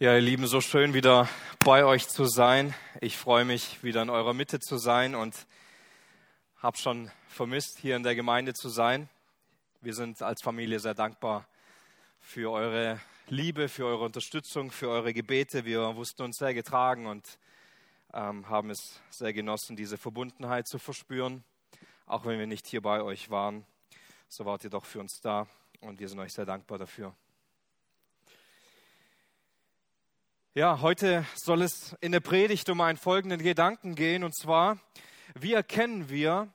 Ja, ihr Lieben, so schön wieder bei euch zu sein. Ich freue mich, wieder in eurer Mitte zu sein und habe schon vermisst, hier in der Gemeinde zu sein. Wir sind als Familie sehr dankbar für eure Liebe, für eure Unterstützung, für eure Gebete. Wir wussten uns sehr getragen und ähm, haben es sehr genossen, diese Verbundenheit zu verspüren. Auch wenn wir nicht hier bei euch waren, so wart ihr doch für uns da und wir sind euch sehr dankbar dafür. Ja, heute soll es in der Predigt um einen folgenden Gedanken gehen, und zwar, wie erkennen wir,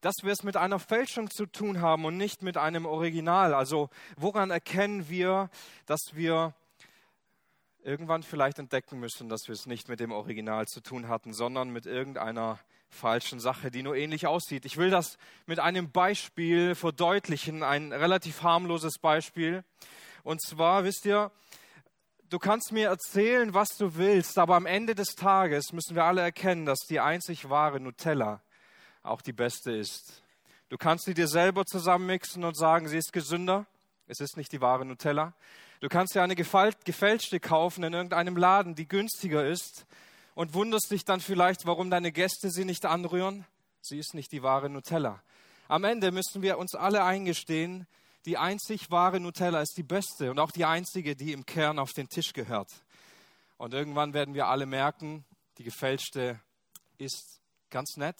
dass wir es mit einer Fälschung zu tun haben und nicht mit einem Original? Also woran erkennen wir, dass wir irgendwann vielleicht entdecken müssen, dass wir es nicht mit dem Original zu tun hatten, sondern mit irgendeiner falschen Sache, die nur ähnlich aussieht. Ich will das mit einem Beispiel verdeutlichen, ein relativ harmloses Beispiel. Und zwar, wisst ihr, du kannst mir erzählen, was du willst, aber am Ende des Tages müssen wir alle erkennen, dass die einzig wahre Nutella auch die beste ist. Du kannst sie dir selber zusammenmixen und sagen, sie ist gesünder. Es ist nicht die wahre Nutella. Du kannst dir eine gefälschte kaufen in irgendeinem Laden, die günstiger ist und wunderst dich dann vielleicht, warum deine Gäste sie nicht anrühren. Sie ist nicht die wahre Nutella. Am Ende müssen wir uns alle eingestehen, die einzig wahre Nutella ist die beste und auch die einzige, die im Kern auf den Tisch gehört. Und irgendwann werden wir alle merken, die gefälschte ist ganz nett,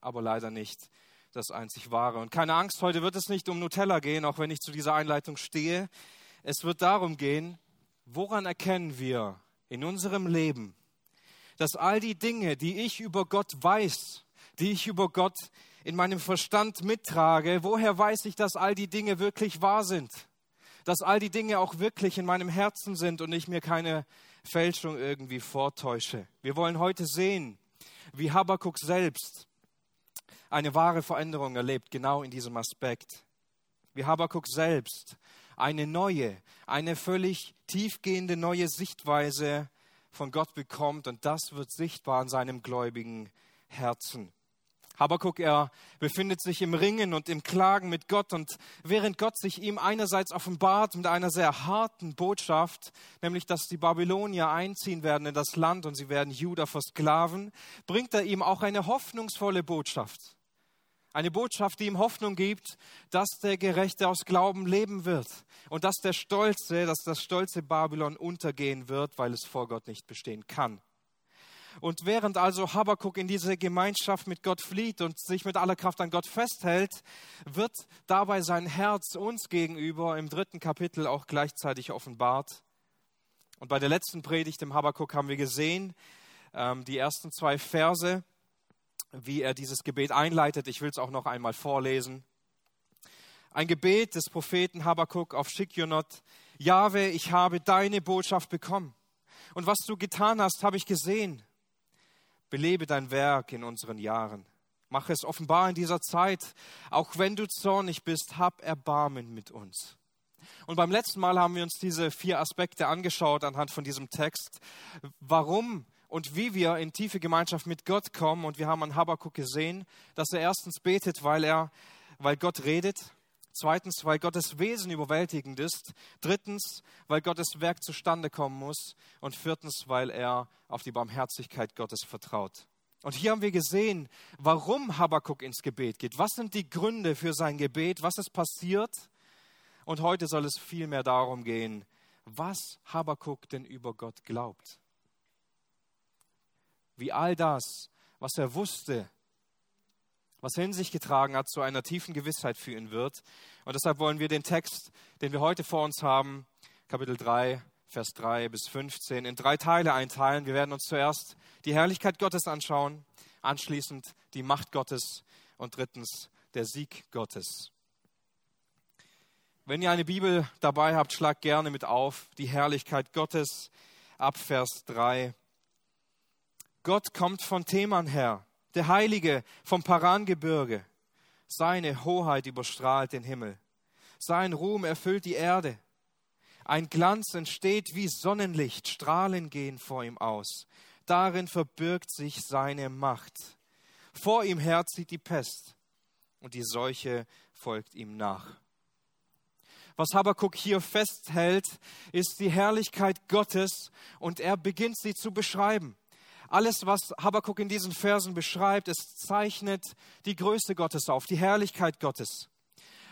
aber leider nicht das einzig wahre. Und keine Angst, heute wird es nicht um Nutella gehen, auch wenn ich zu dieser Einleitung stehe. Es wird darum gehen, woran erkennen wir in unserem Leben, dass all die Dinge, die ich über Gott weiß, die ich über Gott in meinem Verstand mittrage, woher weiß ich, dass all die Dinge wirklich wahr sind? Dass all die Dinge auch wirklich in meinem Herzen sind und ich mir keine Fälschung irgendwie vortäusche. Wir wollen heute sehen, wie Habakkuk selbst eine wahre Veränderung erlebt, genau in diesem Aspekt. Wie Habakkuk selbst eine neue, eine völlig tiefgehende neue Sichtweise von Gott bekommt und das wird sichtbar in seinem gläubigen Herzen. Habakuk, er befindet sich im Ringen und im Klagen mit Gott und während Gott sich ihm einerseits offenbart mit einer sehr harten Botschaft, nämlich dass die Babylonier einziehen werden in das Land und sie werden Juda versklaven, bringt er ihm auch eine hoffnungsvolle Botschaft. Eine Botschaft, die ihm Hoffnung gibt, dass der Gerechte aus Glauben leben wird und dass der Stolze, dass das stolze Babylon untergehen wird, weil es vor Gott nicht bestehen kann. Und während also Habakuk in diese Gemeinschaft mit Gott flieht und sich mit aller Kraft an Gott festhält, wird dabei sein Herz uns gegenüber im dritten Kapitel auch gleichzeitig offenbart. Und bei der letzten Predigt im Habakuk haben wir gesehen, ähm, die ersten zwei Verse, wie er dieses Gebet einleitet. Ich will es auch noch einmal vorlesen. Ein Gebet des Propheten Habakuk auf Schikjonot. Jahwe, ich habe deine Botschaft bekommen. Und was du getan hast, habe ich gesehen. Belebe dein Werk in unseren Jahren. Mach es offenbar in dieser Zeit. Auch wenn du zornig bist, hab Erbarmen mit uns. Und beim letzten Mal haben wir uns diese vier Aspekte angeschaut anhand von diesem Text. Warum und wie wir in tiefe Gemeinschaft mit Gott kommen. Und wir haben an Habakkuk gesehen, dass er erstens betet, weil er, weil Gott redet. Zweitens, weil Gottes Wesen überwältigend ist. Drittens, weil Gottes Werk zustande kommen muss. Und viertens, weil er auf die Barmherzigkeit Gottes vertraut. Und hier haben wir gesehen, warum Habakkuk ins Gebet geht. Was sind die Gründe für sein Gebet? Was ist passiert? Und heute soll es vielmehr darum gehen, was Habakkuk denn über Gott glaubt. Wie all das, was er wusste, was er in sich getragen hat, zu einer tiefen Gewissheit führen wird. Und deshalb wollen wir den Text, den wir heute vor uns haben, Kapitel 3, Vers 3 bis 15, in drei Teile einteilen. Wir werden uns zuerst die Herrlichkeit Gottes anschauen, anschließend die Macht Gottes und drittens der Sieg Gottes. Wenn ihr eine Bibel dabei habt, schlagt gerne mit auf die Herrlichkeit Gottes ab Vers 3. Gott kommt von Theman her der Heilige vom Parangebirge. Seine Hoheit überstrahlt den Himmel. Sein Ruhm erfüllt die Erde. Ein Glanz entsteht wie Sonnenlicht, Strahlen gehen vor ihm aus. Darin verbirgt sich seine Macht. Vor ihm herzieht die Pest und die Seuche folgt ihm nach. Was Habakkuk hier festhält, ist die Herrlichkeit Gottes und er beginnt sie zu beschreiben. Alles, was Habakkuk in diesen Versen beschreibt, es zeichnet die Größe Gottes auf, die Herrlichkeit Gottes.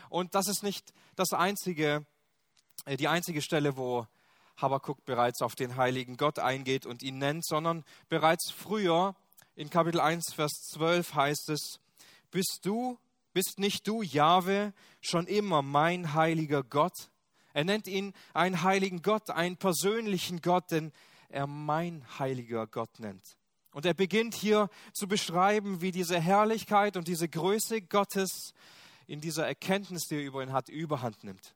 Und das ist nicht das einzige, äh, die einzige Stelle, wo Habakkuk bereits auf den heiligen Gott eingeht und ihn nennt, sondern bereits früher in Kapitel 1, Vers 12 heißt es, bist du, bist nicht du, Jahwe, schon immer mein heiliger Gott? Er nennt ihn einen heiligen Gott, einen persönlichen Gott, den er mein heiliger Gott nennt. Und er beginnt hier zu beschreiben, wie diese Herrlichkeit und diese Größe Gottes in dieser Erkenntnis, die er über ihn hat, überhand nimmt.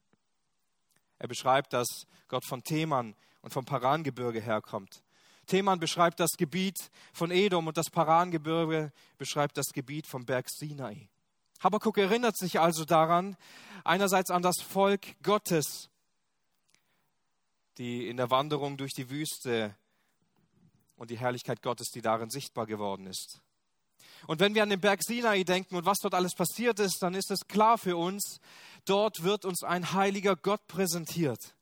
Er beschreibt, dass Gott von Theman und vom Parangebirge herkommt. Theman beschreibt das Gebiet von Edom und das Parangebirge beschreibt das Gebiet vom Berg Sinai. Habakkuk erinnert sich also daran, einerseits an das Volk Gottes, die in der Wanderung durch die Wüste und die Herrlichkeit Gottes, die darin sichtbar geworden ist. Und wenn wir an den Berg Sinai denken und was dort alles passiert ist, dann ist es klar für uns, dort wird uns ein heiliger Gott präsentiert.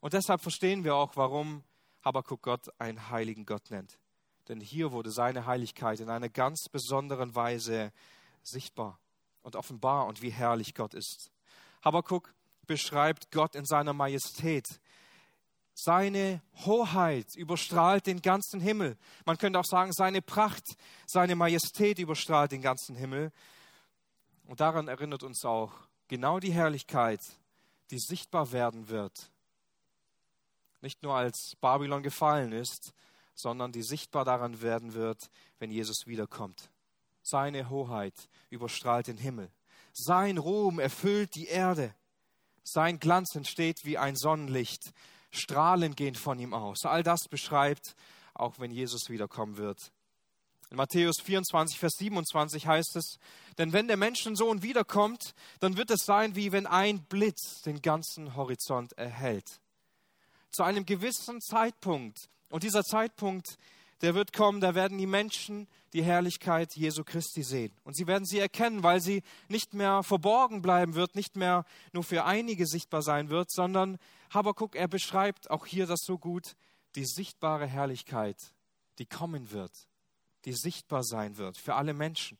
Und deshalb verstehen wir auch, warum Habakkuk Gott einen heiligen Gott nennt. Denn hier wurde seine Heiligkeit in einer ganz besonderen Weise sichtbar und offenbar und wie herrlich Gott ist. Habakkuk beschreibt Gott in seiner Majestät. Seine Hoheit überstrahlt den ganzen Himmel. Man könnte auch sagen, seine Pracht, seine Majestät überstrahlt den ganzen Himmel. Und daran erinnert uns auch genau die Herrlichkeit, die sichtbar werden wird. Nicht nur als Babylon gefallen ist, sondern die sichtbar daran werden wird, wenn Jesus wiederkommt. Seine Hoheit überstrahlt den Himmel. Sein Ruhm erfüllt die Erde. Sein Glanz entsteht wie ein Sonnenlicht. Strahlen gehen von ihm aus. All das beschreibt, auch wenn Jesus wiederkommen wird. In Matthäus 24, Vers 27 heißt es, denn wenn der Menschensohn wiederkommt, dann wird es sein, wie wenn ein Blitz den ganzen Horizont erhält. Zu einem gewissen Zeitpunkt. Und dieser Zeitpunkt der wird kommen, da werden die Menschen die Herrlichkeit Jesu Christi sehen. Und sie werden sie erkennen, weil sie nicht mehr verborgen bleiben wird, nicht mehr nur für einige sichtbar sein wird, sondern Habakkuk, er beschreibt auch hier das so gut, die sichtbare Herrlichkeit, die kommen wird, die sichtbar sein wird für alle Menschen.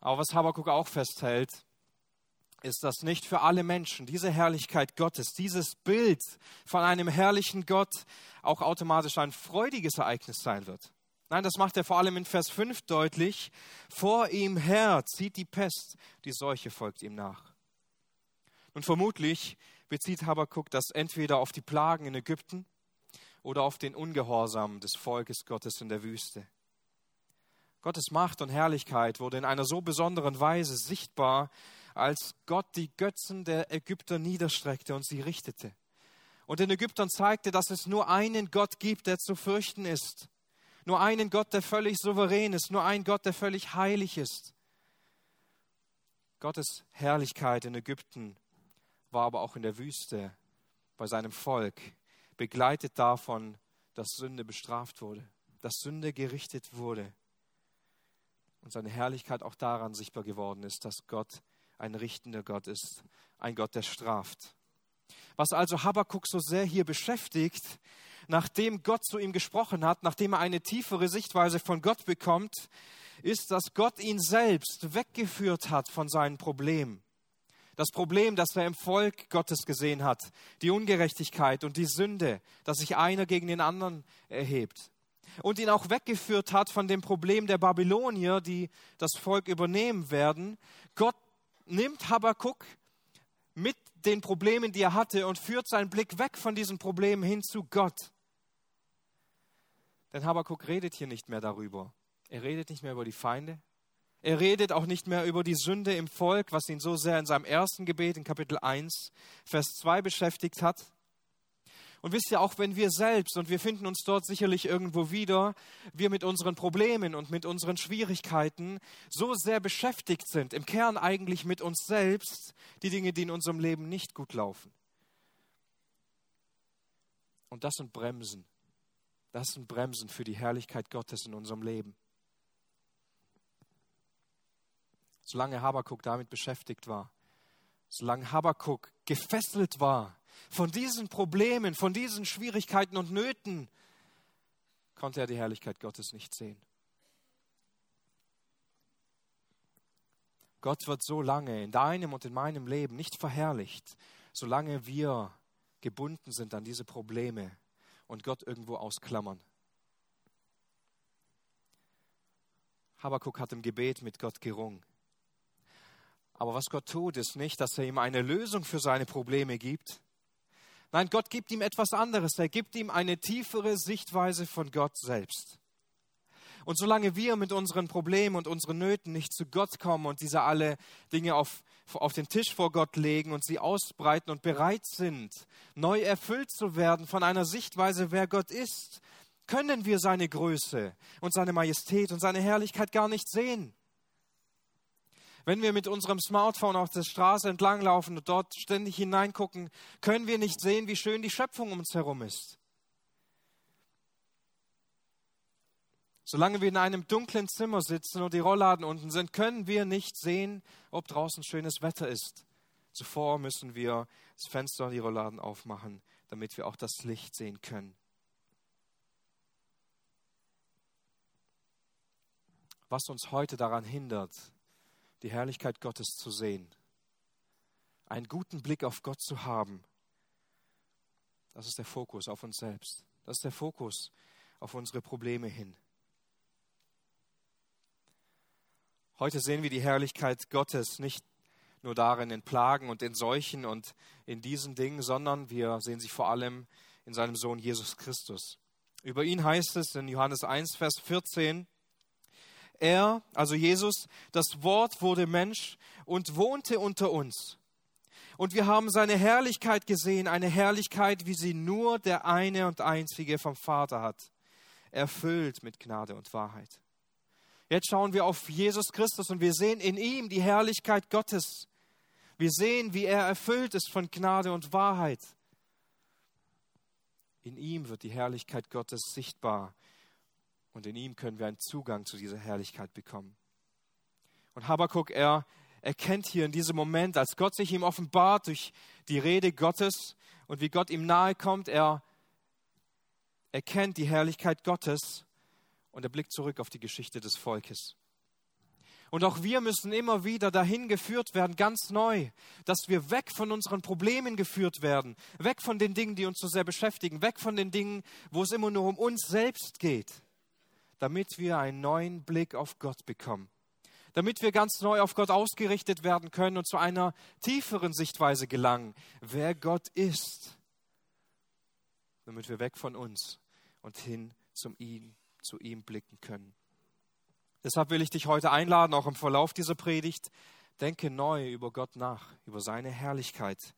Aber was Habakkuk auch festhält, ist das nicht für alle Menschen, diese Herrlichkeit Gottes, dieses Bild von einem herrlichen Gott auch automatisch ein freudiges Ereignis sein wird. Nein, das macht er vor allem in Vers 5 deutlich. Vor ihm her zieht die Pest, die Seuche folgt ihm nach. Und vermutlich bezieht Habakkuk das entweder auf die Plagen in Ägypten oder auf den Ungehorsam des Volkes Gottes in der Wüste. Gottes Macht und Herrlichkeit wurde in einer so besonderen Weise sichtbar, als Gott die Götzen der Ägypter niederstreckte und sie richtete. Und den Ägyptern zeigte, dass es nur einen Gott gibt, der zu fürchten ist. Nur einen Gott, der völlig souverän ist. Nur einen Gott, der völlig heilig ist. Gottes Herrlichkeit in Ägypten war aber auch in der Wüste bei seinem Volk, begleitet davon, dass Sünde bestraft wurde, dass Sünde gerichtet wurde und seine Herrlichkeit auch daran sichtbar geworden ist, dass Gott ein richtender Gott ist, ein Gott, der straft. Was also Habakkuk so sehr hier beschäftigt, nachdem Gott zu ihm gesprochen hat, nachdem er eine tiefere Sichtweise von Gott bekommt, ist, dass Gott ihn selbst weggeführt hat von seinen Problemen. Das Problem, das er im Volk Gottes gesehen hat, die Ungerechtigkeit und die Sünde, dass sich einer gegen den anderen erhebt. Und ihn auch weggeführt hat von dem Problem der Babylonier, die das Volk übernehmen werden. Gott nimmt Habakkuk mit den Problemen, die er hatte, und führt seinen Blick weg von diesen Problemen hin zu Gott. Denn Habakkuk redet hier nicht mehr darüber. Er redet nicht mehr über die Feinde. Er redet auch nicht mehr über die Sünde im Volk, was ihn so sehr in seinem ersten Gebet in Kapitel 1, Vers 2 beschäftigt hat. Und wisst ihr, auch wenn wir selbst, und wir finden uns dort sicherlich irgendwo wieder, wir mit unseren Problemen und mit unseren Schwierigkeiten so sehr beschäftigt sind, im Kern eigentlich mit uns selbst, die Dinge, die in unserem Leben nicht gut laufen. Und das sind Bremsen. Das sind Bremsen für die Herrlichkeit Gottes in unserem Leben. Solange Habakuk damit beschäftigt war, Solange Habakkuk gefesselt war von diesen Problemen, von diesen Schwierigkeiten und Nöten, konnte er die Herrlichkeit Gottes nicht sehen. Gott wird so lange in deinem und in meinem Leben nicht verherrlicht, solange wir gebunden sind an diese Probleme und Gott irgendwo ausklammern. Habakuk hat im Gebet mit Gott gerungen. Aber was Gott tut, ist nicht, dass er ihm eine Lösung für seine Probleme gibt. Nein, Gott gibt ihm etwas anderes. Er gibt ihm eine tiefere Sichtweise von Gott selbst. Und solange wir mit unseren Problemen und unseren Nöten nicht zu Gott kommen und diese alle Dinge auf, auf den Tisch vor Gott legen und sie ausbreiten und bereit sind, neu erfüllt zu werden von einer Sichtweise, wer Gott ist, können wir seine Größe und seine Majestät und seine Herrlichkeit gar nicht sehen. Wenn wir mit unserem Smartphone auf der Straße entlanglaufen und dort ständig hineingucken, können wir nicht sehen, wie schön die Schöpfung um uns herum ist. Solange wir in einem dunklen Zimmer sitzen und die Rollladen unten sind, können wir nicht sehen, ob draußen schönes Wetter ist. Zuvor müssen wir das Fenster und die Rollladen aufmachen, damit wir auch das Licht sehen können. Was uns heute daran hindert, die Herrlichkeit Gottes zu sehen, einen guten Blick auf Gott zu haben, das ist der Fokus auf uns selbst. Das ist der Fokus auf unsere Probleme hin. Heute sehen wir die Herrlichkeit Gottes nicht nur darin in Plagen und in Seuchen und in diesen Dingen, sondern wir sehen sie vor allem in seinem Sohn Jesus Christus. Über ihn heißt es in Johannes 1, Vers 14, er, also Jesus, das Wort wurde Mensch und wohnte unter uns. Und wir haben seine Herrlichkeit gesehen, eine Herrlichkeit, wie sie nur der eine und einzige vom Vater hat, erfüllt mit Gnade und Wahrheit. Jetzt schauen wir auf Jesus Christus und wir sehen in ihm die Herrlichkeit Gottes. Wir sehen, wie er erfüllt ist von Gnade und Wahrheit. In ihm wird die Herrlichkeit Gottes sichtbar und in ihm können wir einen Zugang zu dieser Herrlichkeit bekommen. Und Habakkuk, er erkennt hier in diesem Moment, als Gott sich ihm offenbart durch die Rede Gottes und wie Gott ihm nahe kommt, er erkennt die Herrlichkeit Gottes und er blickt zurück auf die Geschichte des Volkes. Und auch wir müssen immer wieder dahin geführt werden, ganz neu, dass wir weg von unseren Problemen geführt werden, weg von den Dingen, die uns so sehr beschäftigen, weg von den Dingen, wo es immer nur um uns selbst geht damit wir einen neuen Blick auf Gott bekommen, damit wir ganz neu auf Gott ausgerichtet werden können und zu einer tieferen Sichtweise gelangen, wer Gott ist, damit wir weg von uns und hin zum ihm, zu ihm blicken können. Deshalb will ich dich heute einladen, auch im Verlauf dieser Predigt, denke neu über Gott nach, über seine Herrlichkeit,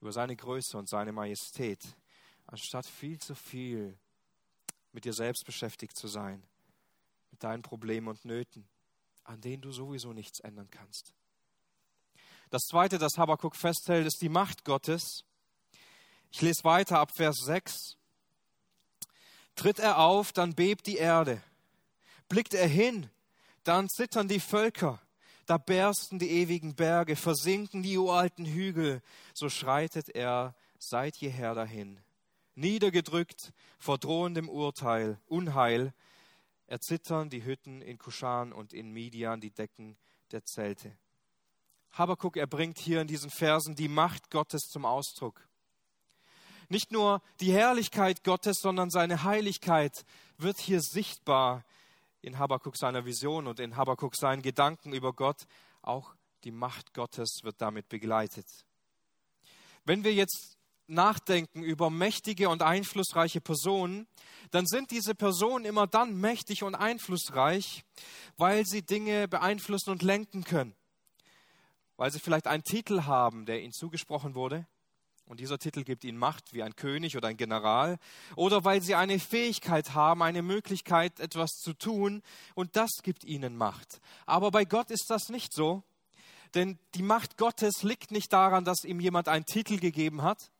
über seine Größe und seine Majestät, anstatt viel zu viel mit dir selbst beschäftigt zu sein mit deinen Problemen und Nöten, an denen du sowieso nichts ändern kannst. Das zweite, das Habakkuk festhält, ist die Macht Gottes. Ich lese weiter ab Vers 6. Tritt er auf, dann bebt die Erde. Blickt er hin, dann zittern die Völker. Da bersten die ewigen Berge, versinken die uralten Hügel. So schreitet er seit jeher dahin. Niedergedrückt vor drohendem Urteil, Unheil, erzittern die Hütten in Kuschan und in Midian, die Decken der Zelte. Habakuk erbringt hier in diesen Versen die Macht Gottes zum Ausdruck. Nicht nur die Herrlichkeit Gottes, sondern seine Heiligkeit wird hier sichtbar in Habakuk seiner Vision und in Habakuk seinen Gedanken über Gott. Auch die Macht Gottes wird damit begleitet. Wenn wir jetzt nachdenken über mächtige und einflussreiche Personen, dann sind diese Personen immer dann mächtig und einflussreich, weil sie Dinge beeinflussen und lenken können. Weil sie vielleicht einen Titel haben, der ihnen zugesprochen wurde, und dieser Titel gibt ihnen Macht wie ein König oder ein General, oder weil sie eine Fähigkeit haben, eine Möglichkeit, etwas zu tun, und das gibt ihnen Macht. Aber bei Gott ist das nicht so, denn die Macht Gottes liegt nicht daran, dass ihm jemand einen Titel gegeben hat,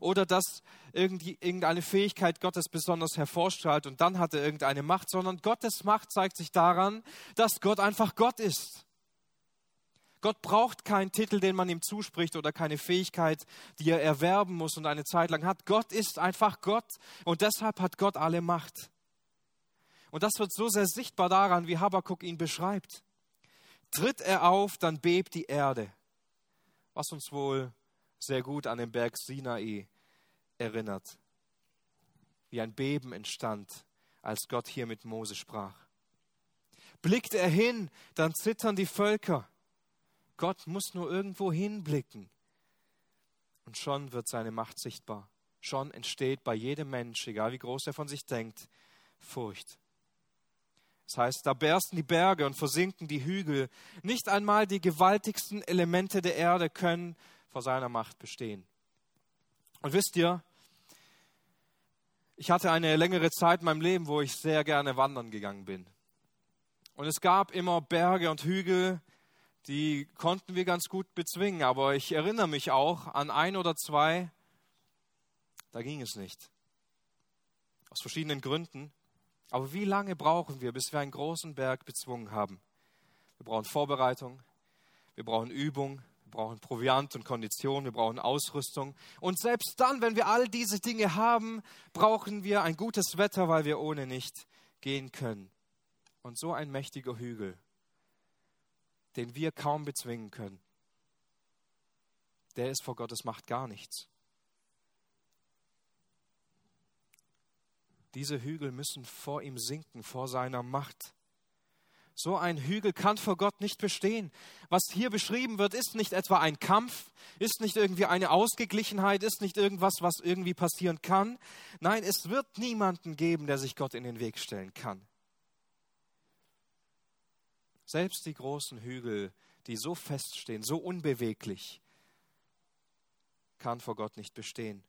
oder dass irgendeine Fähigkeit Gottes besonders hervorstrahlt und dann hat er irgendeine Macht, sondern Gottes Macht zeigt sich daran, dass Gott einfach Gott ist. Gott braucht keinen Titel, den man ihm zuspricht oder keine Fähigkeit, die er erwerben muss und eine Zeit lang hat. Gott ist einfach Gott und deshalb hat Gott alle Macht. Und das wird so sehr sichtbar daran, wie Habakkuk ihn beschreibt. Tritt er auf, dann bebt die Erde, was uns wohl sehr gut an den Berg Sinai erinnert, wie ein Beben entstand, als Gott hier mit Mose sprach. Blickt er hin, dann zittern die Völker. Gott muss nur irgendwo hinblicken. Und schon wird seine Macht sichtbar. Schon entsteht bei jedem Mensch, egal wie groß er von sich denkt, Furcht. Das heißt, da bersten die Berge und versinken die Hügel. Nicht einmal die gewaltigsten Elemente der Erde können vor seiner Macht bestehen. Und wisst ihr, ich hatte eine längere Zeit in meinem Leben, wo ich sehr gerne wandern gegangen bin. Und es gab immer Berge und Hügel, die konnten wir ganz gut bezwingen. Aber ich erinnere mich auch an ein oder zwei, da ging es nicht. Aus verschiedenen Gründen. Aber wie lange brauchen wir, bis wir einen großen Berg bezwungen haben? Wir brauchen Vorbereitung, wir brauchen Übung, brauchen Proviant und Kondition, wir brauchen Ausrüstung. Und selbst dann, wenn wir all diese Dinge haben, brauchen wir ein gutes Wetter, weil wir ohne nicht gehen können. Und so ein mächtiger Hügel, den wir kaum bezwingen können, der ist vor Gottes Macht gar nichts. Diese Hügel müssen vor ihm sinken, vor seiner Macht. So ein Hügel kann vor Gott nicht bestehen. Was hier beschrieben wird, ist nicht etwa ein Kampf, ist nicht irgendwie eine Ausgeglichenheit, ist nicht irgendwas, was irgendwie passieren kann. Nein, es wird niemanden geben, der sich Gott in den Weg stellen kann. Selbst die großen Hügel, die so feststehen, so unbeweglich, kann vor Gott nicht bestehen.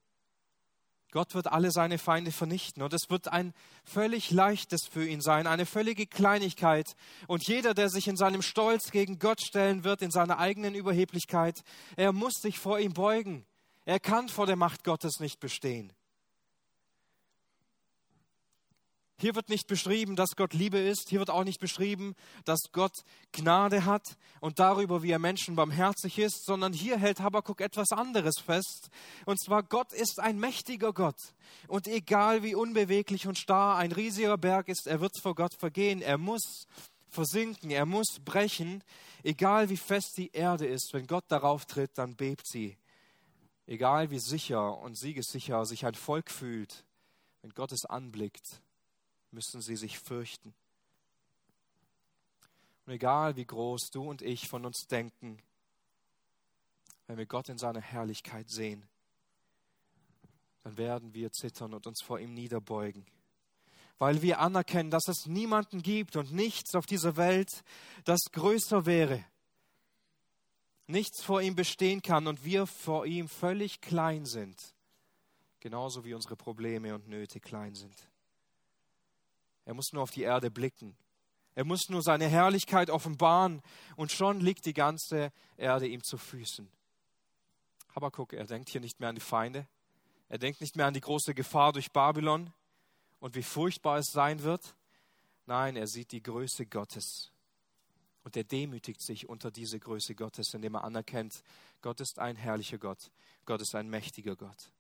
Gott wird alle seine Feinde vernichten und es wird ein völlig leichtes für ihn sein, eine völlige Kleinigkeit. Und jeder, der sich in seinem Stolz gegen Gott stellen wird, in seiner eigenen Überheblichkeit, er muss sich vor ihm beugen. Er kann vor der Macht Gottes nicht bestehen. Hier wird nicht beschrieben, dass Gott Liebe ist. Hier wird auch nicht beschrieben, dass Gott Gnade hat und darüber, wie er Menschen barmherzig ist, sondern hier hält Habakkuk etwas anderes fest. Und zwar, Gott ist ein mächtiger Gott. Und egal wie unbeweglich und starr ein riesiger Berg ist, er wird vor Gott vergehen. Er muss versinken, er muss brechen. Egal wie fest die Erde ist, wenn Gott darauf tritt, dann bebt sie. Egal wie sicher und siegessicher sich ein Volk fühlt, wenn Gott es anblickt, müssen sie sich fürchten. Und egal wie groß du und ich von uns denken, wenn wir Gott in seiner Herrlichkeit sehen, dann werden wir zittern und uns vor ihm niederbeugen, weil wir anerkennen, dass es niemanden gibt und nichts auf dieser Welt, das größer wäre, nichts vor ihm bestehen kann und wir vor ihm völlig klein sind, genauso wie unsere Probleme und Nöte klein sind. Er muss nur auf die Erde blicken. Er muss nur seine Herrlichkeit offenbaren und schon liegt die ganze Erde ihm zu Füßen. Habakuk, er denkt hier nicht mehr an die Feinde. Er denkt nicht mehr an die große Gefahr durch Babylon und wie furchtbar es sein wird. Nein, er sieht die Größe Gottes. Und er demütigt sich unter diese Größe Gottes, indem er anerkennt, Gott ist ein herrlicher Gott. Gott ist ein mächtiger Gott.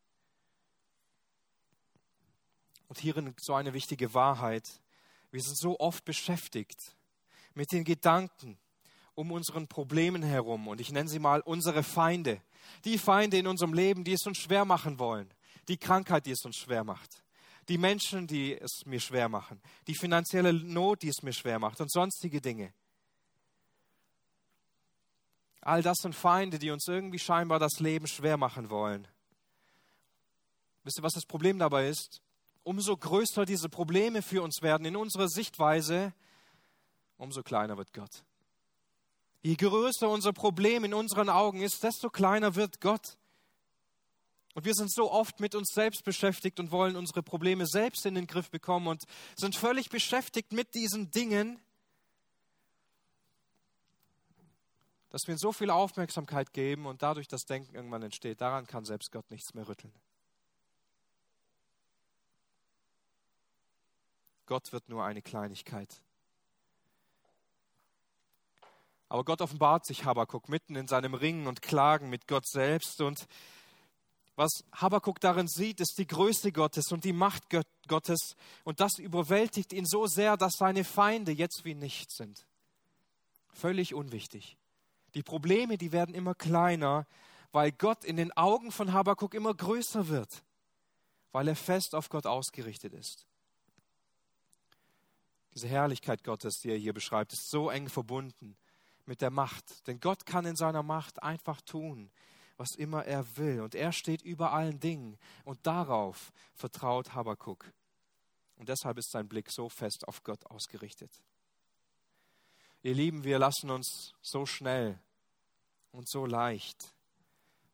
Und hierin so eine wichtige Wahrheit. Wir sind so oft beschäftigt mit den Gedanken um unseren Problemen herum. Und ich nenne sie mal unsere Feinde. Die Feinde in unserem Leben, die es uns schwer machen wollen. Die Krankheit, die es uns schwer macht. Die Menschen, die es mir schwer machen. Die finanzielle Not, die es mir schwer macht. Und sonstige Dinge. All das sind Feinde, die uns irgendwie scheinbar das Leben schwer machen wollen. Wisst ihr, was das Problem dabei ist? Umso größer diese Probleme für uns werden in unserer Sichtweise, umso kleiner wird Gott. Je größer unser Problem in unseren Augen ist, desto kleiner wird Gott. Und wir sind so oft mit uns selbst beschäftigt und wollen unsere Probleme selbst in den Griff bekommen und sind völlig beschäftigt mit diesen Dingen, dass wir so viel Aufmerksamkeit geben und dadurch das Denken irgendwann entsteht. Daran kann selbst Gott nichts mehr rütteln. Gott wird nur eine Kleinigkeit. Aber Gott offenbart sich Habakuk mitten in seinem Ringen und Klagen mit Gott selbst. Und was Habakuk darin sieht, ist die Größe Gottes und die Macht Gottes. Und das überwältigt ihn so sehr, dass seine Feinde jetzt wie nichts sind. Völlig unwichtig. Die Probleme, die werden immer kleiner, weil Gott in den Augen von Habakuk immer größer wird, weil er fest auf Gott ausgerichtet ist. Diese Herrlichkeit Gottes, die er hier beschreibt, ist so eng verbunden mit der Macht. Denn Gott kann in seiner Macht einfach tun, was immer er will. Und er steht über allen Dingen. Und darauf vertraut Habakuk. Und deshalb ist sein Blick so fest auf Gott ausgerichtet. Ihr Lieben, wir lassen uns so schnell und so leicht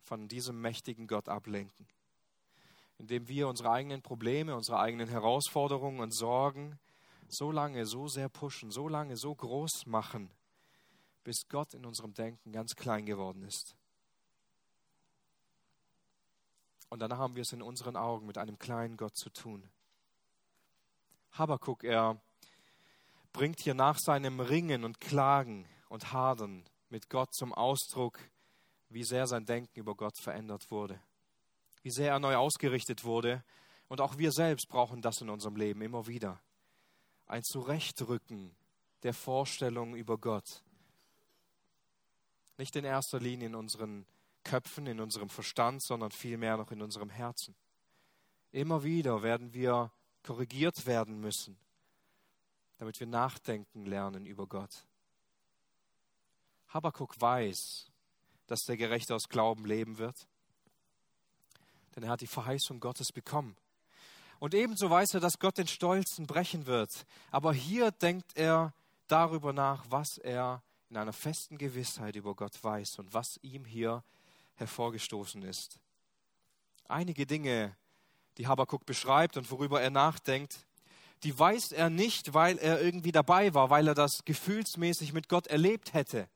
von diesem mächtigen Gott ablenken, indem wir unsere eigenen Probleme, unsere eigenen Herausforderungen und Sorgen so lange, so sehr pushen, so lange, so groß machen, bis Gott in unserem Denken ganz klein geworden ist. Und danach haben wir es in unseren Augen mit einem kleinen Gott zu tun. Habakuk, er bringt hier nach seinem Ringen und Klagen und Hadern mit Gott zum Ausdruck, wie sehr sein Denken über Gott verändert wurde, wie sehr er neu ausgerichtet wurde. Und auch wir selbst brauchen das in unserem Leben immer wieder. Ein Zurechtrücken der Vorstellung über Gott. Nicht in erster Linie in unseren Köpfen, in unserem Verstand, sondern vielmehr noch in unserem Herzen. Immer wieder werden wir korrigiert werden müssen, damit wir nachdenken lernen über Gott. Habakuk weiß, dass der Gerechte aus Glauben leben wird, denn er hat die Verheißung Gottes bekommen. Und ebenso weiß er, dass Gott den Stolzen brechen wird. Aber hier denkt er darüber nach, was er in einer festen Gewissheit über Gott weiß und was ihm hier hervorgestoßen ist. Einige Dinge, die Habakuk beschreibt und worüber er nachdenkt, die weiß er nicht, weil er irgendwie dabei war, weil er das gefühlsmäßig mit Gott erlebt hätte.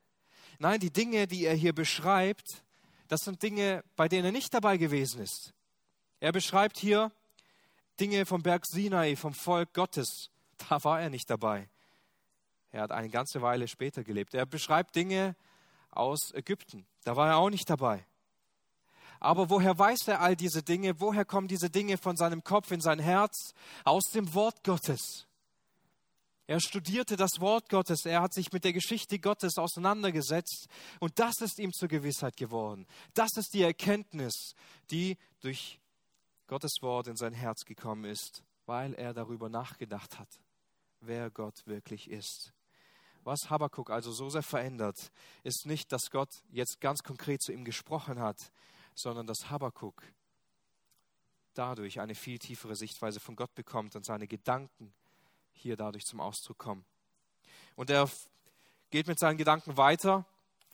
Nein, die Dinge, die er hier beschreibt, das sind Dinge, bei denen er nicht dabei gewesen ist. Er beschreibt hier Dinge vom Berg Sinai, vom Volk Gottes. Da war er nicht dabei. Er hat eine ganze Weile später gelebt. Er beschreibt Dinge aus Ägypten. Da war er auch nicht dabei. Aber woher weiß er all diese Dinge? Woher kommen diese Dinge von seinem Kopf in sein Herz? Aus dem Wort Gottes. Er studierte das Wort Gottes, er hat sich mit der Geschichte Gottes auseinandergesetzt und das ist ihm zur Gewissheit geworden. Das ist die Erkenntnis, die durch Gottes Wort in sein Herz gekommen ist, weil er darüber nachgedacht hat, wer Gott wirklich ist. Was Habakkuk also so sehr verändert, ist nicht, dass Gott jetzt ganz konkret zu ihm gesprochen hat, sondern dass Habakkuk dadurch eine viel tiefere Sichtweise von Gott bekommt und seine Gedanken hier dadurch zum Ausdruck kommen. Und er geht mit seinen Gedanken weiter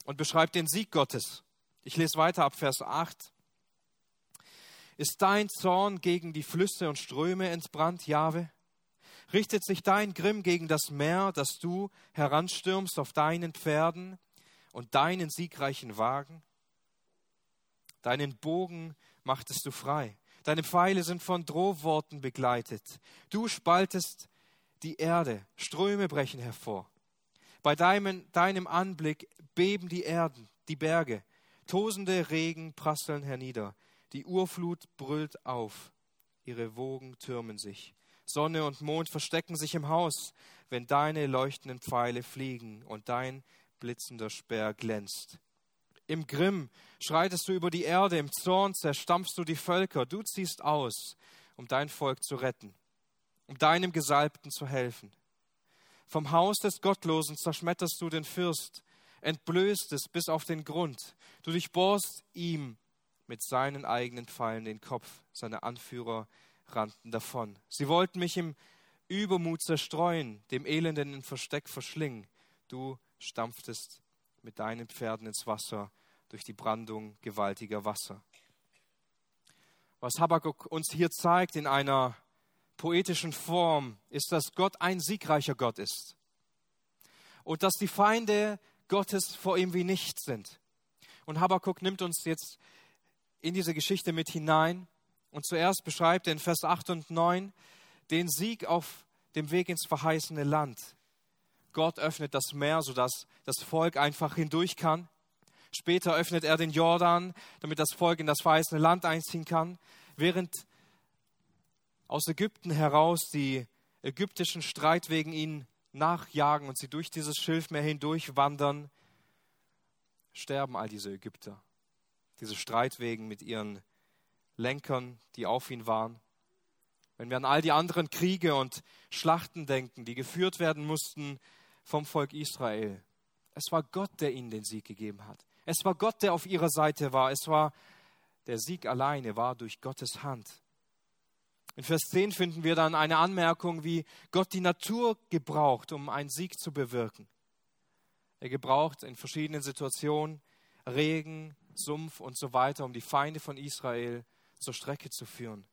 und beschreibt den Sieg Gottes. Ich lese weiter ab Vers 8. Ist dein Zorn gegen die Flüsse und Ströme entbrannt, Jahwe? Richtet sich dein Grimm gegen das Meer, dass du heranstürmst auf deinen Pferden und deinen siegreichen Wagen? Deinen Bogen machtest du frei. Deine Pfeile sind von Drohworten begleitet. Du spaltest die Erde, Ströme brechen hervor. Bei deinem, deinem Anblick beben die Erden, die Berge, tosende Regen prasseln hernieder, die Urflut brüllt auf, ihre Wogen türmen sich. Sonne und Mond verstecken sich im Haus, wenn deine leuchtenden Pfeile fliegen und dein blitzender Speer glänzt. Im Grimm schreitest du über die Erde, im Zorn zerstampfst du die Völker, du ziehst aus, um dein Volk zu retten um deinem Gesalbten zu helfen. Vom Haus des Gottlosen zerschmetterst du den Fürst, entblößt es bis auf den Grund. Du durchbohrst ihm mit seinen eigenen Pfeilen den Kopf. Seine Anführer rannten davon. Sie wollten mich im Übermut zerstreuen, dem Elenden in Versteck verschlingen. Du stampftest mit deinen Pferden ins Wasser durch die Brandung gewaltiger Wasser. Was Habakkuk uns hier zeigt in einer poetischen Form ist, dass Gott ein siegreicher Gott ist und dass die Feinde Gottes vor ihm wie nichts sind. Und Habakkuk nimmt uns jetzt in diese Geschichte mit hinein und zuerst beschreibt er in Vers 8 und 9 den Sieg auf dem Weg ins verheißene Land. Gott öffnet das Meer, sodass das Volk einfach hindurch kann. Später öffnet er den Jordan, damit das Volk in das verheißene Land einziehen kann. Während aus Ägypten heraus die ägyptischen Streitwegen ihnen nachjagen und sie durch dieses Schilfmeer hindurch wandern, sterben all diese Ägypter. Diese Streitwegen mit ihren Lenkern, die auf ihn waren. Wenn wir an all die anderen Kriege und Schlachten denken, die geführt werden mussten vom Volk Israel. Es war Gott, der ihnen den Sieg gegeben hat. Es war Gott, der auf ihrer Seite war. Es war der Sieg alleine war durch Gottes Hand. In Vers 10 finden wir dann eine Anmerkung, wie Gott die Natur gebraucht, um einen Sieg zu bewirken. Er gebraucht in verschiedenen Situationen Regen, Sumpf und so weiter, um die Feinde von Israel zur Strecke zu führen.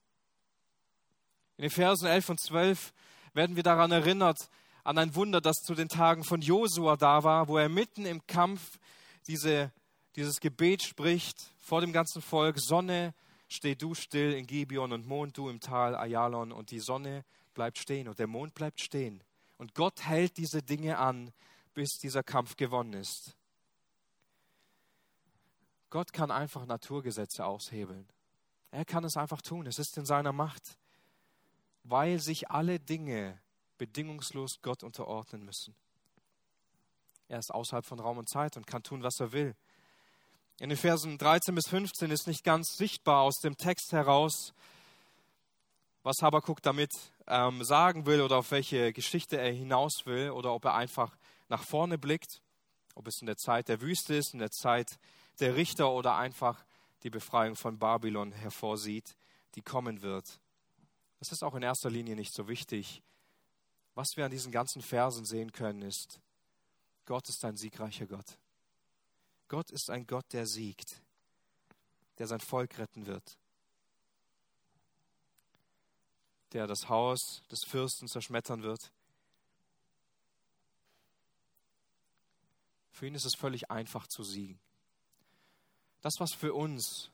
In den Versen 11 und 12 werden wir daran erinnert, an ein Wunder, das zu den Tagen von Josua da war, wo er mitten im Kampf diese, dieses Gebet spricht vor dem ganzen Volk, Sonne, steh du still in Gibeon und Mond du im Tal Ayalon und die Sonne bleibt stehen und der Mond bleibt stehen. Und Gott hält diese Dinge an, bis dieser Kampf gewonnen ist. Gott kann einfach Naturgesetze aushebeln. Er kann es einfach tun. Es ist in seiner Macht, weil sich alle Dinge bedingungslos Gott unterordnen müssen. Er ist außerhalb von Raum und Zeit und kann tun, was er will. In den Versen 13 bis 15 ist nicht ganz sichtbar aus dem Text heraus, was Habakkuk damit ähm, sagen will oder auf welche Geschichte er hinaus will oder ob er einfach nach vorne blickt, ob es in der Zeit der Wüste ist, in der Zeit der Richter oder einfach die Befreiung von Babylon hervorsieht, die kommen wird. Das ist auch in erster Linie nicht so wichtig. Was wir an diesen ganzen Versen sehen können, ist, Gott ist ein siegreicher Gott. Gott ist ein Gott, der siegt, der sein Volk retten wird, der das Haus des Fürsten zerschmettern wird. Für ihn ist es völlig einfach zu siegen. Das, was für uns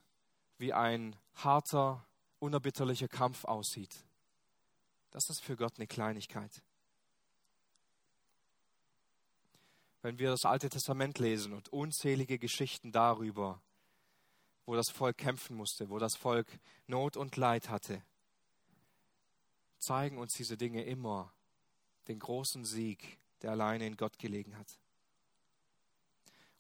wie ein harter, unerbitterlicher Kampf aussieht, das ist für Gott eine Kleinigkeit. wenn wir das Alte Testament lesen und unzählige Geschichten darüber, wo das Volk kämpfen musste, wo das Volk Not und Leid hatte, zeigen uns diese Dinge immer den großen Sieg, der alleine in Gott gelegen hat.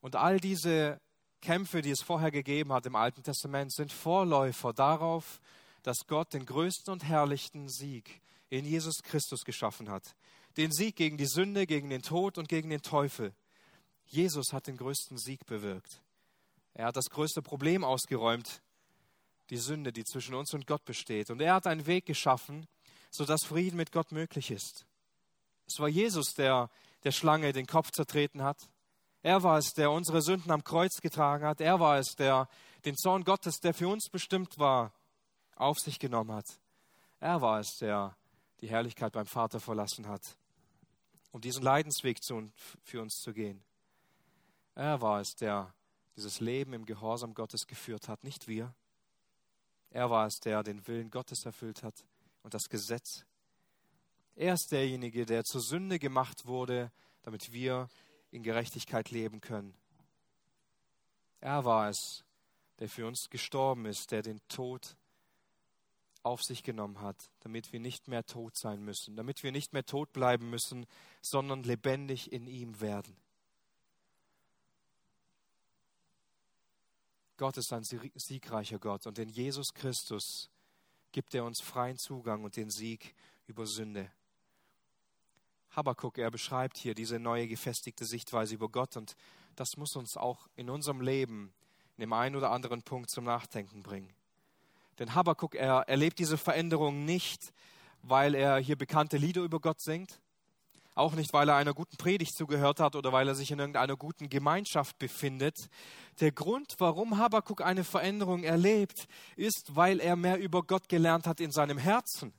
Und all diese Kämpfe, die es vorher gegeben hat im Alten Testament, sind Vorläufer darauf, dass Gott den größten und herrlichsten Sieg in Jesus Christus geschaffen hat, den Sieg gegen die Sünde, gegen den Tod und gegen den Teufel. Jesus hat den größten Sieg bewirkt. Er hat das größte Problem ausgeräumt, die Sünde, die zwischen uns und Gott besteht. Und er hat einen Weg geschaffen, sodass Frieden mit Gott möglich ist. Es war Jesus, der der Schlange den Kopf zertreten hat. Er war es, der unsere Sünden am Kreuz getragen hat. Er war es, der den Zorn Gottes, der für uns bestimmt war, auf sich genommen hat. Er war es, der die Herrlichkeit beim Vater verlassen hat, um diesen Leidensweg zu, für uns zu gehen. Er war es, der dieses Leben im Gehorsam Gottes geführt hat, nicht wir. Er war es, der den Willen Gottes erfüllt hat und das Gesetz. Er ist derjenige, der zur Sünde gemacht wurde, damit wir in Gerechtigkeit leben können. Er war es, der für uns gestorben ist, der den Tod auf sich genommen hat, damit wir nicht mehr tot sein müssen, damit wir nicht mehr tot bleiben müssen, sondern lebendig in ihm werden. Gott ist ein siegreicher Gott und in Jesus Christus gibt er uns freien Zugang und den Sieg über Sünde. Habakkuk, er beschreibt hier diese neue gefestigte Sichtweise über Gott und das muss uns auch in unserem Leben in dem einen oder anderen Punkt zum Nachdenken bringen. Denn Habakkuk, er erlebt diese Veränderung nicht, weil er hier bekannte Lieder über Gott singt, auch nicht, weil er einer guten Predigt zugehört hat oder weil er sich in irgendeiner guten Gemeinschaft befindet. Der Grund, warum Habakkuk eine Veränderung erlebt, ist, weil er mehr über Gott gelernt hat in seinem Herzen.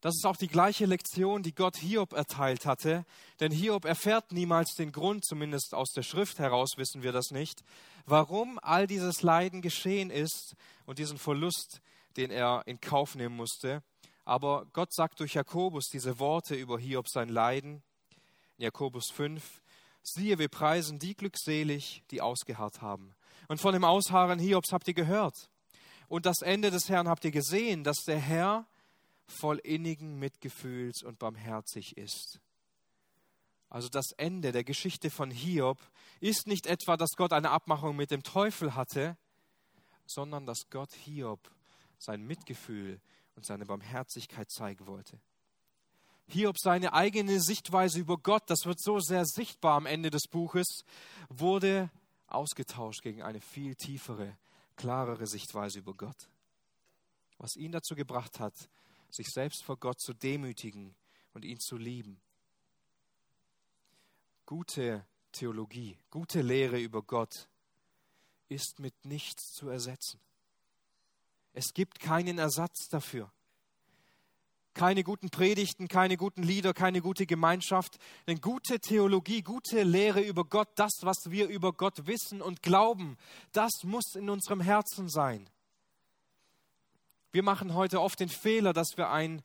Das ist auch die gleiche Lektion, die Gott Hiob erteilt hatte. Denn Hiob erfährt niemals den Grund, zumindest aus der Schrift heraus wissen wir das nicht, warum all dieses Leiden geschehen ist und diesen Verlust, den er in Kauf nehmen musste. Aber Gott sagt durch Jakobus diese Worte über Hiob sein Leiden. In Jakobus 5, siehe, wir preisen die glückselig, die ausgeharrt haben. Und von dem Ausharren Hiobs habt ihr gehört. Und das Ende des Herrn habt ihr gesehen, dass der Herr voll innigen Mitgefühls und barmherzig ist. Also das Ende der Geschichte von Hiob ist nicht etwa, dass Gott eine Abmachung mit dem Teufel hatte, sondern dass Gott Hiob sein Mitgefühl und seine Barmherzigkeit zeigen wollte. Hiob seine eigene Sichtweise über Gott, das wird so sehr sichtbar am Ende des Buches, wurde ausgetauscht gegen eine viel tiefere, klarere Sichtweise über Gott. Was ihn dazu gebracht hat, sich selbst vor Gott zu demütigen und ihn zu lieben Gute Theologie, gute Lehre über Gott ist mit nichts zu ersetzen. Es gibt keinen Ersatz dafür. Keine guten Predigten, keine guten Lieder, keine gute Gemeinschaft. Denn gute Theologie, gute Lehre über Gott, das, was wir über Gott wissen und glauben, das muss in unserem Herzen sein. Wir machen heute oft den Fehler, dass wir ein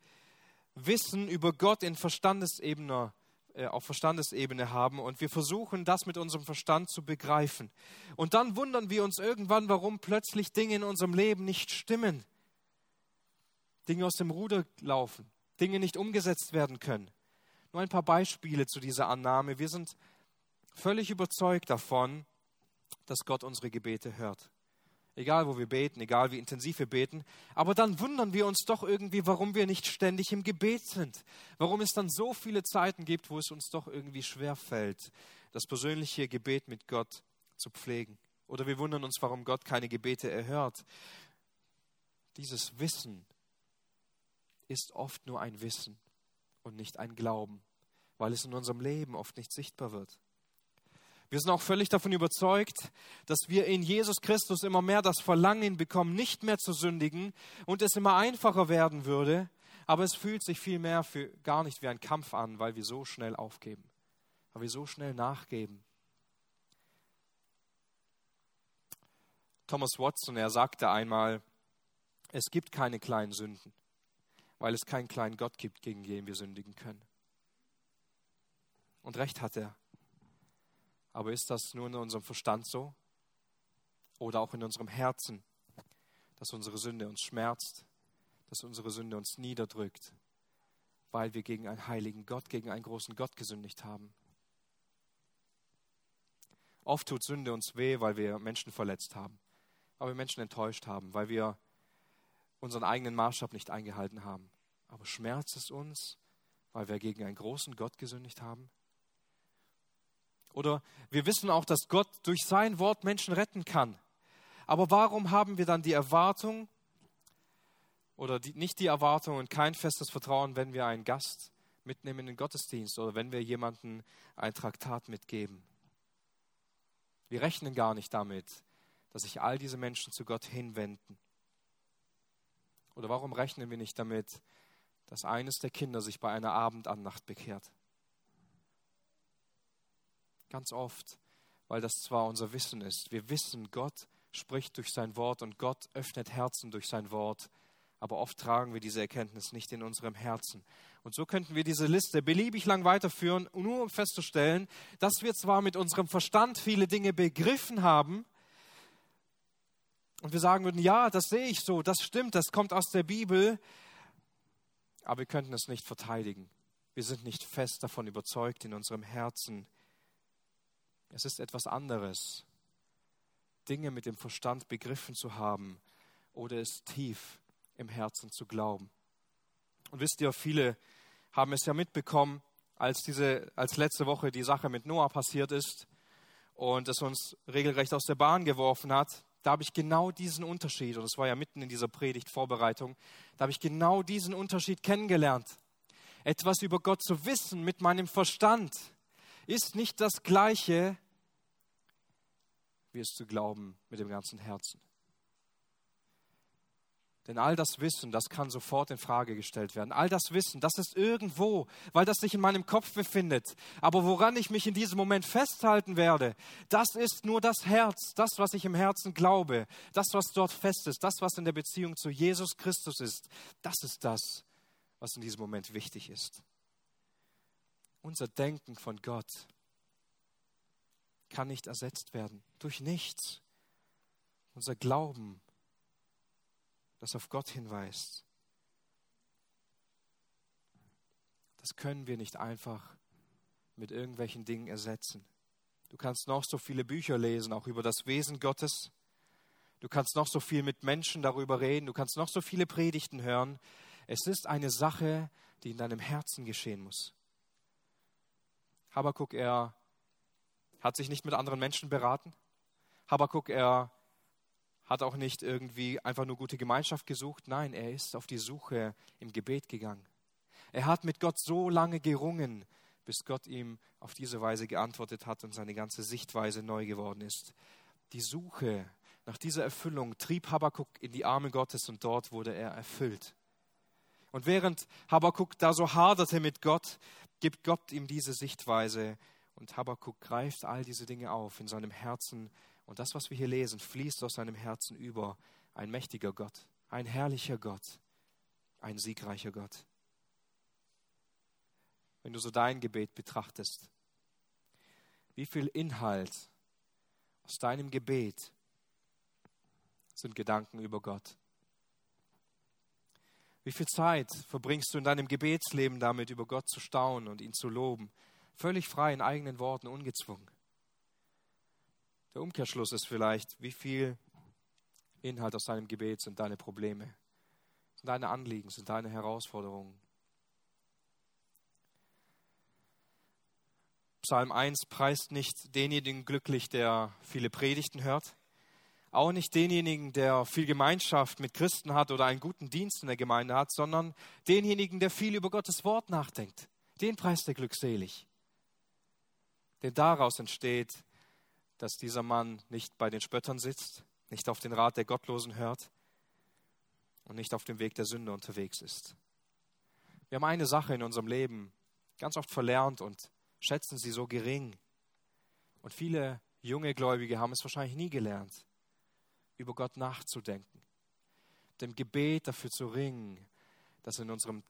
Wissen über Gott in Verstandesebene äh, auf Verstandesebene haben und wir versuchen das mit unserem Verstand zu begreifen. Und dann wundern wir uns irgendwann, warum plötzlich Dinge in unserem Leben nicht stimmen. Dinge aus dem Ruder laufen, Dinge nicht umgesetzt werden können. Nur ein paar Beispiele zu dieser Annahme. Wir sind völlig überzeugt davon, dass Gott unsere Gebete hört egal wo wir beten, egal wie intensiv wir beten. Aber dann wundern wir uns doch irgendwie, warum wir nicht ständig im Gebet sind. Warum es dann so viele Zeiten gibt, wo es uns doch irgendwie schwer fällt, das persönliche Gebet mit Gott zu pflegen. Oder wir wundern uns, warum Gott keine Gebete erhört. Dieses Wissen ist oft nur ein Wissen und nicht ein Glauben, weil es in unserem Leben oft nicht sichtbar wird. Wir sind auch völlig davon überzeugt, dass wir in Jesus Christus immer mehr das Verlangen bekommen, nicht mehr zu sündigen und es immer einfacher werden würde. Aber es fühlt sich vielmehr gar nicht wie ein Kampf an, weil wir so schnell aufgeben, weil wir so schnell nachgeben. Thomas Watson, er sagte einmal, es gibt keine kleinen Sünden, weil es keinen kleinen Gott gibt, gegen den wir sündigen können. Und recht hat er. Aber ist das nur in unserem Verstand so? Oder auch in unserem Herzen, dass unsere Sünde uns schmerzt, dass unsere Sünde uns niederdrückt, weil wir gegen einen heiligen Gott, gegen einen großen Gott gesündigt haben? Oft tut Sünde uns weh, weil wir Menschen verletzt haben, weil wir Menschen enttäuscht haben, weil wir unseren eigenen Maßstab nicht eingehalten haben. Aber schmerzt es uns, weil wir gegen einen großen Gott gesündigt haben? Oder wir wissen auch, dass Gott durch sein Wort Menschen retten kann. Aber warum haben wir dann die Erwartung oder die, nicht die Erwartung und kein festes Vertrauen, wenn wir einen Gast mitnehmen in den Gottesdienst oder wenn wir jemanden ein Traktat mitgeben? Wir rechnen gar nicht damit, dass sich all diese Menschen zu Gott hinwenden. Oder warum rechnen wir nicht damit, dass eines der Kinder sich bei einer Abendannacht bekehrt? Ganz oft, weil das zwar unser Wissen ist. Wir wissen, Gott spricht durch sein Wort und Gott öffnet Herzen durch sein Wort. Aber oft tragen wir diese Erkenntnis nicht in unserem Herzen. Und so könnten wir diese Liste beliebig lang weiterführen, nur um festzustellen, dass wir zwar mit unserem Verstand viele Dinge begriffen haben, und wir sagen würden, ja, das sehe ich so, das stimmt, das kommt aus der Bibel, aber wir könnten es nicht verteidigen. Wir sind nicht fest davon überzeugt in unserem Herzen, es ist etwas anderes, Dinge mit dem Verstand begriffen zu haben oder es tief im Herzen zu glauben. Und wisst ihr, viele haben es ja mitbekommen, als, diese, als letzte Woche die Sache mit Noah passiert ist und es uns regelrecht aus der Bahn geworfen hat. Da habe ich genau diesen Unterschied, und es war ja mitten in dieser Predigtvorbereitung, da habe ich genau diesen Unterschied kennengelernt. Etwas über Gott zu wissen mit meinem Verstand ist nicht das Gleiche wie es zu glauben mit dem ganzen Herzen. Denn all das Wissen, das kann sofort in Frage gestellt werden. All das Wissen, das ist irgendwo, weil das sich in meinem Kopf befindet. Aber woran ich mich in diesem Moment festhalten werde, das ist nur das Herz, das, was ich im Herzen glaube, das, was dort fest ist, das, was in der Beziehung zu Jesus Christus ist. Das ist das, was in diesem Moment wichtig ist. Unser Denken von Gott kann nicht ersetzt werden durch nichts. Unser Glauben, das auf Gott hinweist, das können wir nicht einfach mit irgendwelchen Dingen ersetzen. Du kannst noch so viele Bücher lesen, auch über das Wesen Gottes. Du kannst noch so viel mit Menschen darüber reden. Du kannst noch so viele Predigten hören. Es ist eine Sache, die in deinem Herzen geschehen muss. Habakuk, er hat sich nicht mit anderen Menschen beraten. Habakuk, er hat auch nicht irgendwie einfach nur gute Gemeinschaft gesucht. Nein, er ist auf die Suche im Gebet gegangen. Er hat mit Gott so lange gerungen, bis Gott ihm auf diese Weise geantwortet hat und seine ganze Sichtweise neu geworden ist. Die Suche nach dieser Erfüllung trieb Habakuk in die Arme Gottes und dort wurde er erfüllt. Und während Habakuk da so haderte mit Gott, gibt Gott ihm diese Sichtweise und Habakuk greift all diese Dinge auf in seinem Herzen und das, was wir hier lesen, fließt aus seinem Herzen über. Ein mächtiger Gott, ein herrlicher Gott, ein siegreicher Gott wenn du so dein Gebet betrachtest. Wie viel Inhalt aus deinem Gebet sind Gedanken über Gott? Wie viel Zeit verbringst du in deinem Gebetsleben damit, über Gott zu staunen und ihn zu loben? Völlig frei in eigenen Worten, ungezwungen. Der Umkehrschluss ist vielleicht, wie viel Inhalt aus deinem Gebet sind deine Probleme, sind deine Anliegen, sind deine Herausforderungen. Psalm 1 preist nicht denjenigen glücklich, der viele Predigten hört, auch nicht denjenigen, der viel Gemeinschaft mit Christen hat oder einen guten Dienst in der Gemeinde hat, sondern denjenigen, der viel über Gottes Wort nachdenkt. Den preist er glückselig. Denn daraus entsteht, dass dieser Mann nicht bei den Spöttern sitzt, nicht auf den Rat der Gottlosen hört und nicht auf dem Weg der Sünde unterwegs ist. Wir haben eine Sache in unserem Leben ganz oft verlernt und schätzen sie so gering. Und viele junge Gläubige haben es wahrscheinlich nie gelernt, über Gott nachzudenken, dem Gebet dafür zu ringen, dass in unserem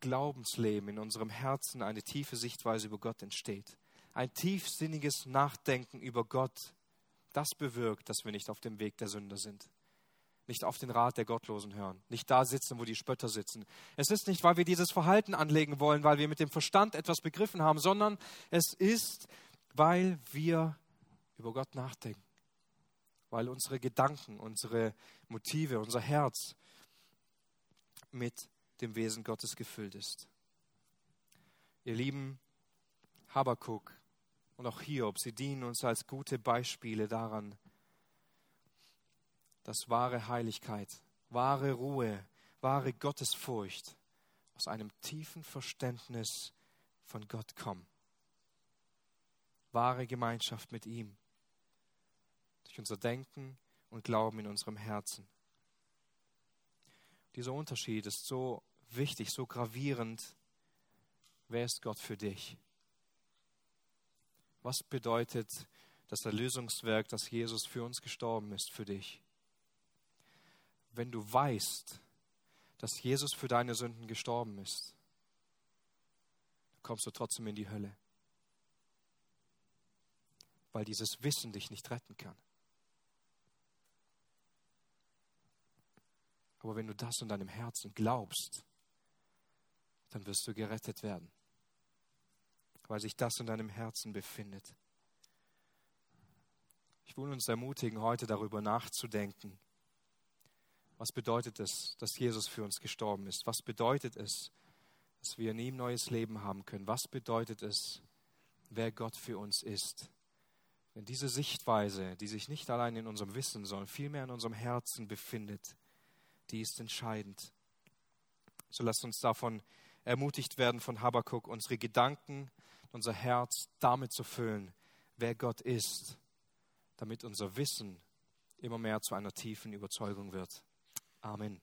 Glaubensleben, in unserem Herzen eine tiefe Sichtweise über Gott entsteht. Ein tiefsinniges Nachdenken über Gott, das bewirkt, dass wir nicht auf dem Weg der Sünder sind nicht auf den Rat der Gottlosen hören, nicht da sitzen, wo die Spötter sitzen. Es ist nicht, weil wir dieses Verhalten anlegen wollen, weil wir mit dem Verstand etwas begriffen haben, sondern es ist, weil wir über Gott nachdenken, weil unsere Gedanken, unsere Motive, unser Herz mit dem Wesen Gottes gefüllt ist. Ihr lieben Habakuk und auch Hiob, sie dienen uns als gute Beispiele daran, dass wahre Heiligkeit, wahre Ruhe, wahre Gottesfurcht aus einem tiefen Verständnis von Gott kommen. Wahre Gemeinschaft mit ihm durch unser Denken und Glauben in unserem Herzen. Dieser Unterschied ist so wichtig, so gravierend. Wer ist Gott für dich? Was bedeutet das Erlösungswerk, dass Jesus für uns gestorben ist, für dich? wenn du weißt, dass Jesus für deine Sünden gestorben ist, kommst du trotzdem in die Hölle. Weil dieses Wissen dich nicht retten kann. Aber wenn du das in deinem Herzen glaubst, dann wirst du gerettet werden, weil sich das in deinem Herzen befindet. Ich will uns ermutigen, heute darüber nachzudenken, was bedeutet es, dass Jesus für uns gestorben ist? Was bedeutet es, dass wir in ihm neues Leben haben können? Was bedeutet es, wer Gott für uns ist? Denn diese Sichtweise, die sich nicht allein in unserem Wissen, sondern vielmehr in unserem Herzen befindet, die ist entscheidend. So lasst uns davon ermutigt werden von Habakkuk, unsere Gedanken, unser Herz damit zu füllen, wer Gott ist, damit unser Wissen immer mehr zu einer tiefen Überzeugung wird. Amen.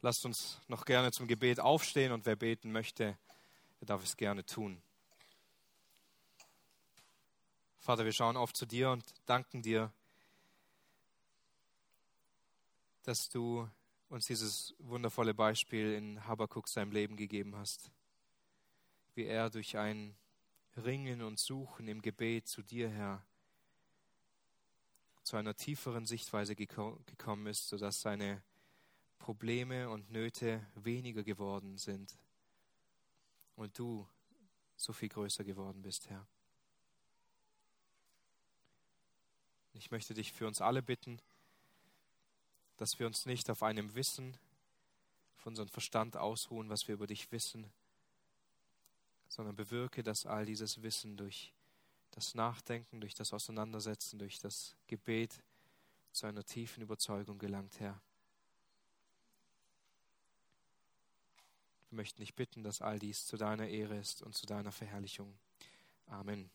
Lasst uns noch gerne zum Gebet aufstehen und wer beten möchte, der darf es gerne tun. Vater, wir schauen auf zu dir und danken dir, dass du uns dieses wundervolle Beispiel in Habakkuk seinem Leben gegeben hast, wie er durch ein Ringen und Suchen im Gebet zu dir, Herr, zu einer tieferen Sichtweise gekommen ist, sodass seine Probleme und Nöte weniger geworden sind und du so viel größer geworden bist, Herr. Ich möchte dich für uns alle bitten, dass wir uns nicht auf einem Wissen, auf unseren Verstand ausruhen, was wir über dich wissen, sondern bewirke, dass all dieses Wissen durch das Nachdenken, durch das Auseinandersetzen, durch das Gebet zu einer tiefen Überzeugung gelangt, Herr. Wir möchten dich bitten, dass all dies zu deiner Ehre ist und zu deiner Verherrlichung. Amen.